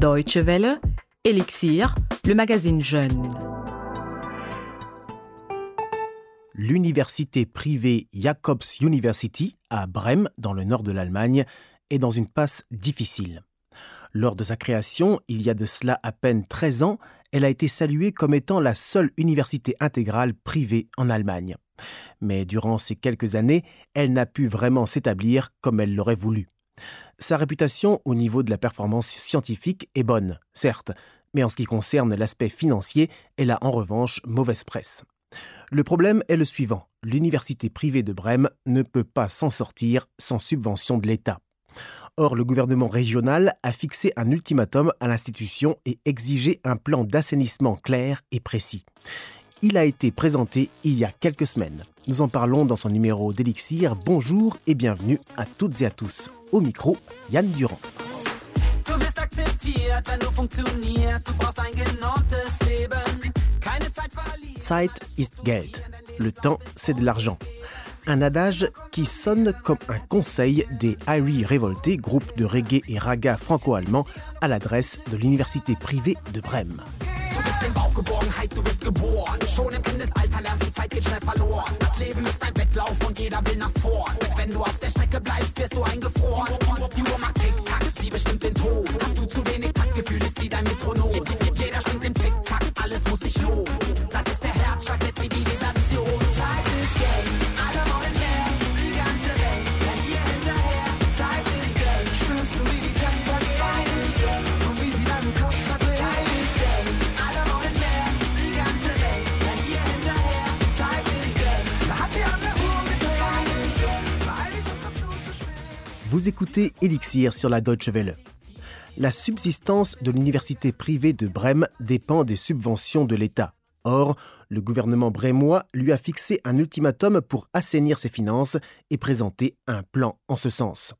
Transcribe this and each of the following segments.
Deutsche Welle, Elixir, le magazine Jeune. L'université privée Jacobs University à Brême, dans le nord de l'Allemagne, est dans une passe difficile. Lors de sa création, il y a de cela à peine 13 ans, elle a été saluée comme étant la seule université intégrale privée en Allemagne. Mais durant ces quelques années, elle n'a pu vraiment s'établir comme elle l'aurait voulu. Sa réputation au niveau de la performance scientifique est bonne, certes, mais en ce qui concerne l'aspect financier, elle a en revanche mauvaise presse. Le problème est le suivant. L'université privée de Brême ne peut pas s'en sortir sans subvention de l'État. Or, le gouvernement régional a fixé un ultimatum à l'institution et exigé un plan d'assainissement clair et précis. Il a été présenté il y a quelques semaines. Nous en parlons dans son numéro d'Elixir. Bonjour et bienvenue à toutes et à tous. Au micro, Yann Durand. Zeit ist Geld. Le temps, c'est de l'argent. Un adage qui sonne comme un conseil des Irie Révoltés, groupe de reggae et raga franco-allemand, à l'adresse de l'université privée de Brême. Geborgenheit, du bist geboren. Schon im Kindesalter lernst du Zeit geht schnell verloren. Das Leben ist ein Wettlauf und jeder will nach vorn. Wenn du auf der Strecke bleibst, wirst du eingefroren. Die Uhr macht Tick-Tack, sie bestimmt den Ton. Hast du zu wenig Taktgefühl, ist sie dein Metronom. Jeder springt im Vous écoutez Elixir sur la Deutsche Welle. La subsistance de l'université privée de Brême dépend des subventions de l'État. Or, le gouvernement brémois lui a fixé un ultimatum pour assainir ses finances et présenter un plan en ce sens.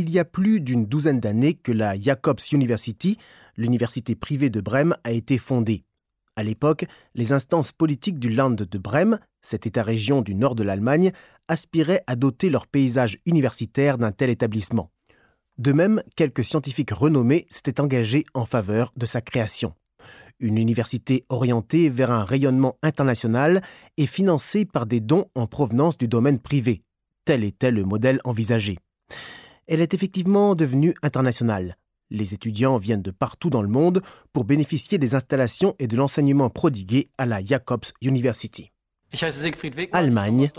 Il y a plus d'une douzaine d'années que la Jacobs University, l'université privée de Brême, a été fondée. À l'époque, les instances politiques du Land de Brême, cet État-région du nord de l'Allemagne, aspiraient à doter leur paysage universitaire d'un tel établissement. De même, quelques scientifiques renommés s'étaient engagés en faveur de sa création. Une université orientée vers un rayonnement international et financée par des dons en provenance du domaine privé. Tel était le modèle envisagé. Elle est effectivement devenue internationale. Les étudiants viennent de partout dans le monde pour bénéficier des installations et de l'enseignement prodigué à la Jacobs University. Ich heiße Siegfried Wegmann, Allemagne.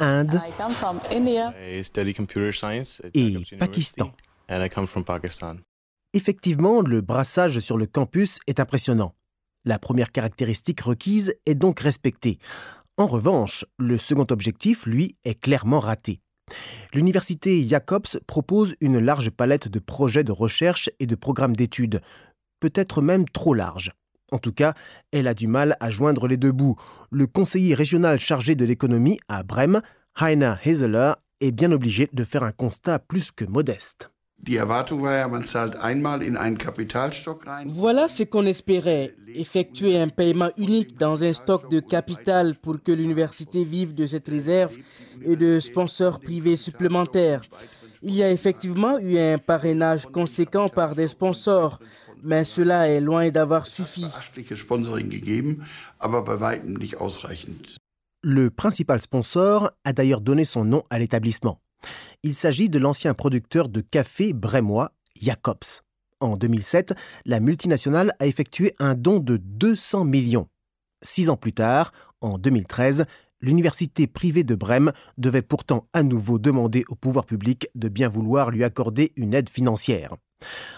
Inde I come from India. I study computer science at et Jacobs Pakistan. University, and I come from Pakistan. Effectivement, le brassage sur le campus est impressionnant. La première caractéristique requise est donc respectée. En revanche, le second objectif, lui, est clairement raté. L'université Jacobs propose une large palette de projets de recherche et de programmes d'études, peut-être même trop large. En tout cas, elle a du mal à joindre les deux bouts. Le conseiller régional chargé de l'économie à Brême, Heiner Heseler, est bien obligé de faire un constat plus que modeste. Voilà ce qu'on espérait, effectuer un paiement unique dans un stock de capital pour que l'université vive de cette réserve et de sponsors privés supplémentaires. Il y a effectivement eu un parrainage conséquent par des sponsors, mais cela est loin d'avoir suffi. Le principal sponsor a d'ailleurs donné son nom à l'établissement. Il s'agit de l'ancien producteur de café brémois Jacobs. En 2007, la multinationale a effectué un don de 200 millions. Six ans plus tard, en 2013, l'université privée de Brême devait pourtant à nouveau demander au pouvoir public de bien vouloir lui accorder une aide financière.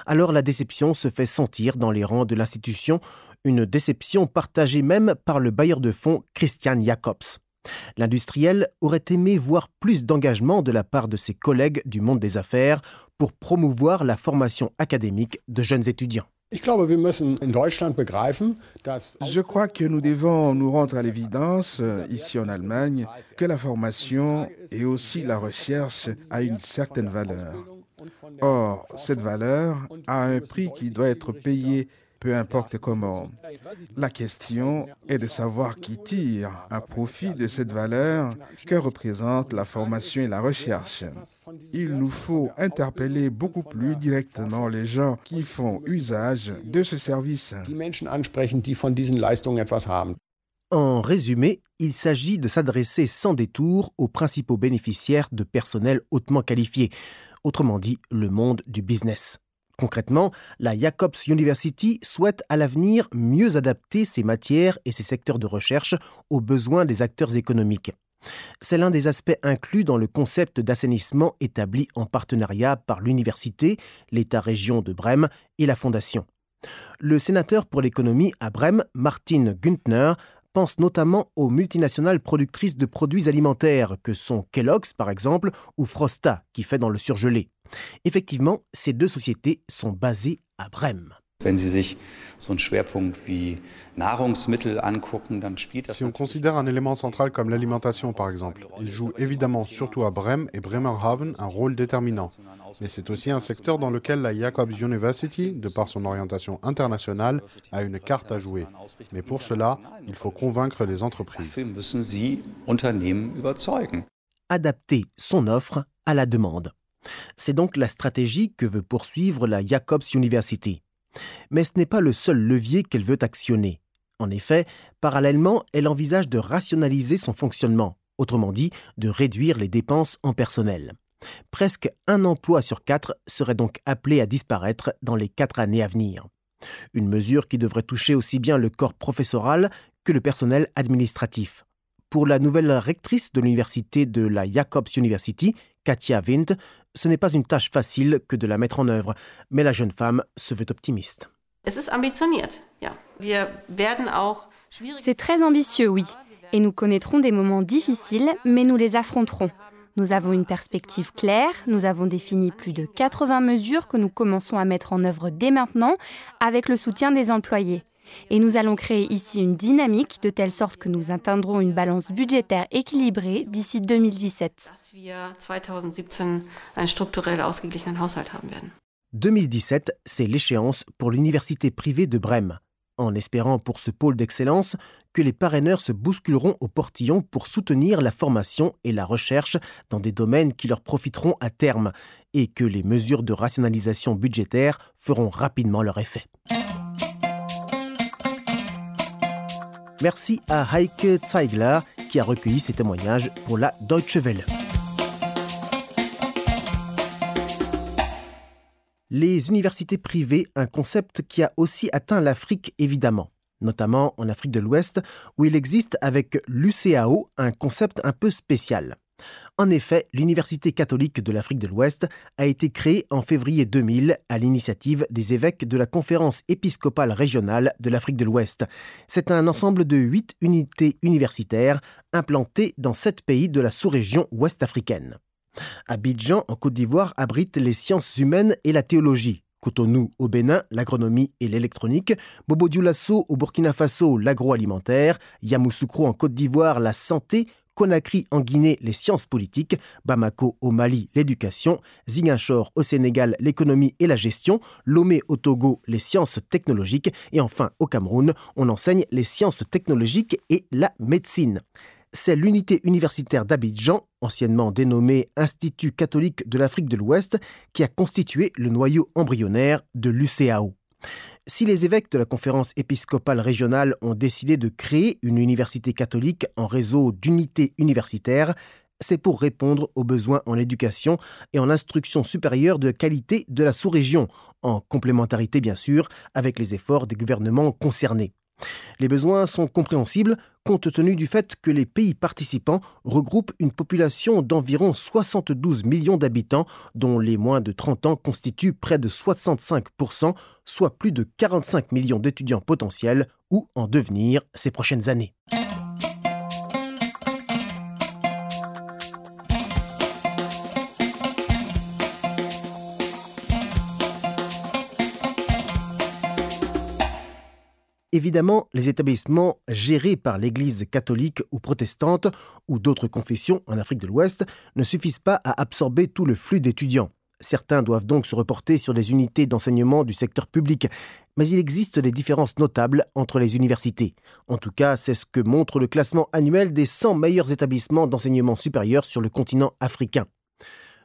Alors la déception se fait sentir dans les rangs de l'institution, une déception partagée même par le bailleur de fonds Christian Jacobs. L'industriel aurait aimé voir plus d'engagement de la part de ses collègues du monde des affaires pour promouvoir la formation académique de jeunes étudiants. Je crois que nous devons nous rendre à l'évidence, euh, ici en Allemagne, que la formation et aussi la recherche a une certaine valeur. Or, cette valeur a un prix qui doit être payé peu importe comment. La question est de savoir qui tire un profit de cette valeur que représentent la formation et la recherche. Il nous faut interpeller beaucoup plus directement les gens qui font usage de ce service. En résumé, il s'agit de s'adresser sans détour aux principaux bénéficiaires de personnel hautement qualifié, autrement dit le monde du business. Concrètement, la Jacobs University souhaite à l'avenir mieux adapter ses matières et ses secteurs de recherche aux besoins des acteurs économiques. C'est l'un des aspects inclus dans le concept d'assainissement établi en partenariat par l'université, l'État-région de Brême et la Fondation. Le sénateur pour l'économie à Brême, Martin Güntner, pense notamment aux multinationales productrices de produits alimentaires que sont Kellogg's par exemple ou Frosta qui fait dans le surgelé. Effectivement, ces deux sociétés sont basées à Brême. Si on considère un élément central comme l'alimentation, par exemple, il joue évidemment, surtout à Brême et Bremerhaven, un rôle déterminant. Mais c'est aussi un secteur dans lequel la Jacobs University, de par son orientation internationale, a une carte à jouer. Mais pour cela, il faut convaincre les entreprises. Adapter son offre à la demande. C'est donc la stratégie que veut poursuivre la Jacobs University. Mais ce n'est pas le seul levier qu'elle veut actionner. En effet, parallèlement, elle envisage de rationaliser son fonctionnement, autrement dit, de réduire les dépenses en personnel. Presque un emploi sur quatre serait donc appelé à disparaître dans les quatre années à venir. Une mesure qui devrait toucher aussi bien le corps professoral que le personnel administratif. Pour la nouvelle rectrice de l'université de la Jacobs University, Katia Wind, ce n'est pas une tâche facile que de la mettre en œuvre, mais la jeune femme se veut optimiste. C'est très ambitieux, oui. Et nous connaîtrons des moments difficiles, mais nous les affronterons. Nous avons une perspective claire, nous avons défini plus de 80 mesures que nous commençons à mettre en œuvre dès maintenant avec le soutien des employés. Et nous allons créer ici une dynamique de telle sorte que nous atteindrons une balance budgétaire équilibrée d'ici 2017. 2017, c'est l'échéance pour l'université privée de Brême, en espérant pour ce pôle d'excellence que les parraineurs se bousculeront au portillon pour soutenir la formation et la recherche dans des domaines qui leur profiteront à terme, et que les mesures de rationalisation budgétaire feront rapidement leur effet. Merci à Heike Zeigler qui a recueilli ces témoignages pour la Deutsche Welle. Les universités privées, un concept qui a aussi atteint l'Afrique évidemment, notamment en Afrique de l'Ouest, où il existe avec l'UCAO un concept un peu spécial. En effet, l'Université catholique de l'Afrique de l'Ouest a été créée en février 2000 à l'initiative des évêques de la conférence épiscopale régionale de l'Afrique de l'Ouest. C'est un ensemble de huit unités universitaires implantées dans sept pays de la sous-région ouest africaine. Abidjan, en Côte d'Ivoire, abrite les sciences humaines et la théologie. Cotonou au Bénin, l'agronomie et l'électronique, Bobo Dioulasso au Burkina Faso, l'agroalimentaire, Yamoussoukro en Côte d'Ivoire, la santé, Conakry en Guinée, les sciences politiques, Bamako au Mali, l'éducation, Ziguinchor au Sénégal, l'économie et la gestion, Lomé au Togo, les sciences technologiques et enfin au Cameroun, on enseigne les sciences technologiques et la médecine. C'est l'unité universitaire d'Abidjan, anciennement dénommée Institut catholique de l'Afrique de l'Ouest, qui a constitué le noyau embryonnaire de l'UCAO. Si les évêques de la conférence épiscopale régionale ont décidé de créer une université catholique en réseau d'unités universitaires, c'est pour répondre aux besoins en éducation et en instruction supérieure de qualité de la sous-région, en complémentarité bien sûr avec les efforts des gouvernements concernés. Les besoins sont compréhensibles compte tenu du fait que les pays participants regroupent une population d'environ 72 millions d'habitants, dont les moins de 30 ans constituent près de 65%, soit plus de 45 millions d'étudiants potentiels ou en devenir ces prochaines années. Évidemment, les établissements gérés par l'Église catholique ou protestante ou d'autres confessions en Afrique de l'Ouest ne suffisent pas à absorber tout le flux d'étudiants. Certains doivent donc se reporter sur des unités d'enseignement du secteur public. mais il existe des différences notables entre les universités. En tout cas, c'est ce que montre le classement annuel des 100 meilleurs établissements d'enseignement supérieur sur le continent africain.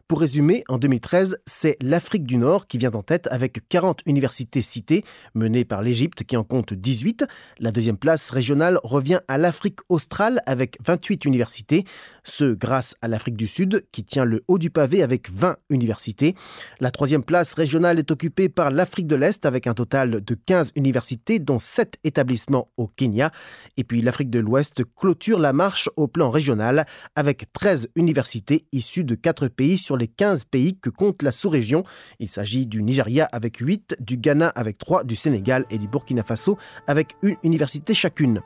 Pour résumer, en 2013, c'est l'Afrique du Nord qui vient en tête avec 40 universités citées, menées par l'Égypte qui en compte 18. La deuxième place régionale revient à l'Afrique australe avec 28 universités, ce grâce à l'Afrique du Sud qui tient le haut du pavé avec 20 universités. La troisième place régionale est occupée par l'Afrique de l'Est avec un total de 15 universités, dont 7 établissements au Kenya. Et puis l'Afrique de l'Ouest clôture la marche au plan régional avec 13 universités issues de 4 pays sur les 15 pays que compte la sous-région. Il s'agit du Nigeria avec 8, du Ghana avec 3, du Sénégal et du Burkina Faso avec une université chacune.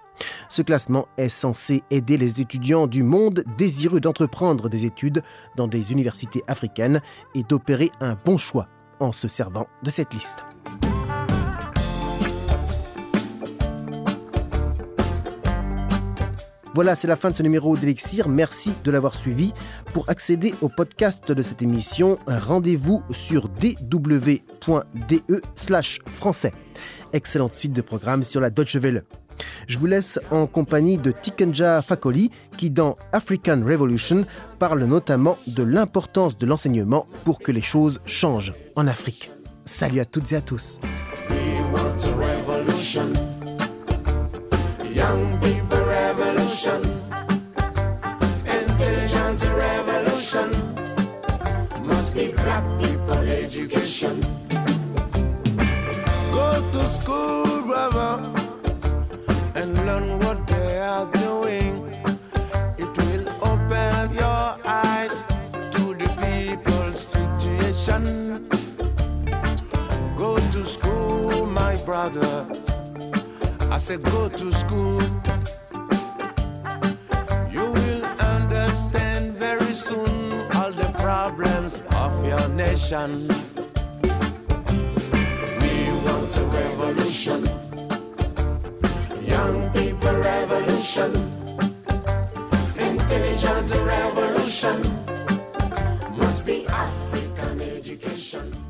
Ce classement est censé aider les étudiants du monde désireux d'entreprendre des études dans des universités africaines et d'opérer un bon choix en se servant de cette liste. Voilà, c'est la fin de ce numéro d'Elixir. Merci de l'avoir suivi. Pour accéder au podcast de cette émission, rendez-vous sur dw.de français. Excellente suite de programmes sur la Deutsche Welle. Je vous laisse en compagnie de Tikenja Fakoli qui, dans African Revolution, parle notamment de l'importance de l'enseignement pour que les choses changent en Afrique. Salut à toutes et à tous. Go to school, brother, and learn what they are doing. It will open your eyes to the people's situation. Go to school, my brother. I said, go to school. You will understand very soon all the problems of your nation. Revolution. Intelligent revolution. Must be African education.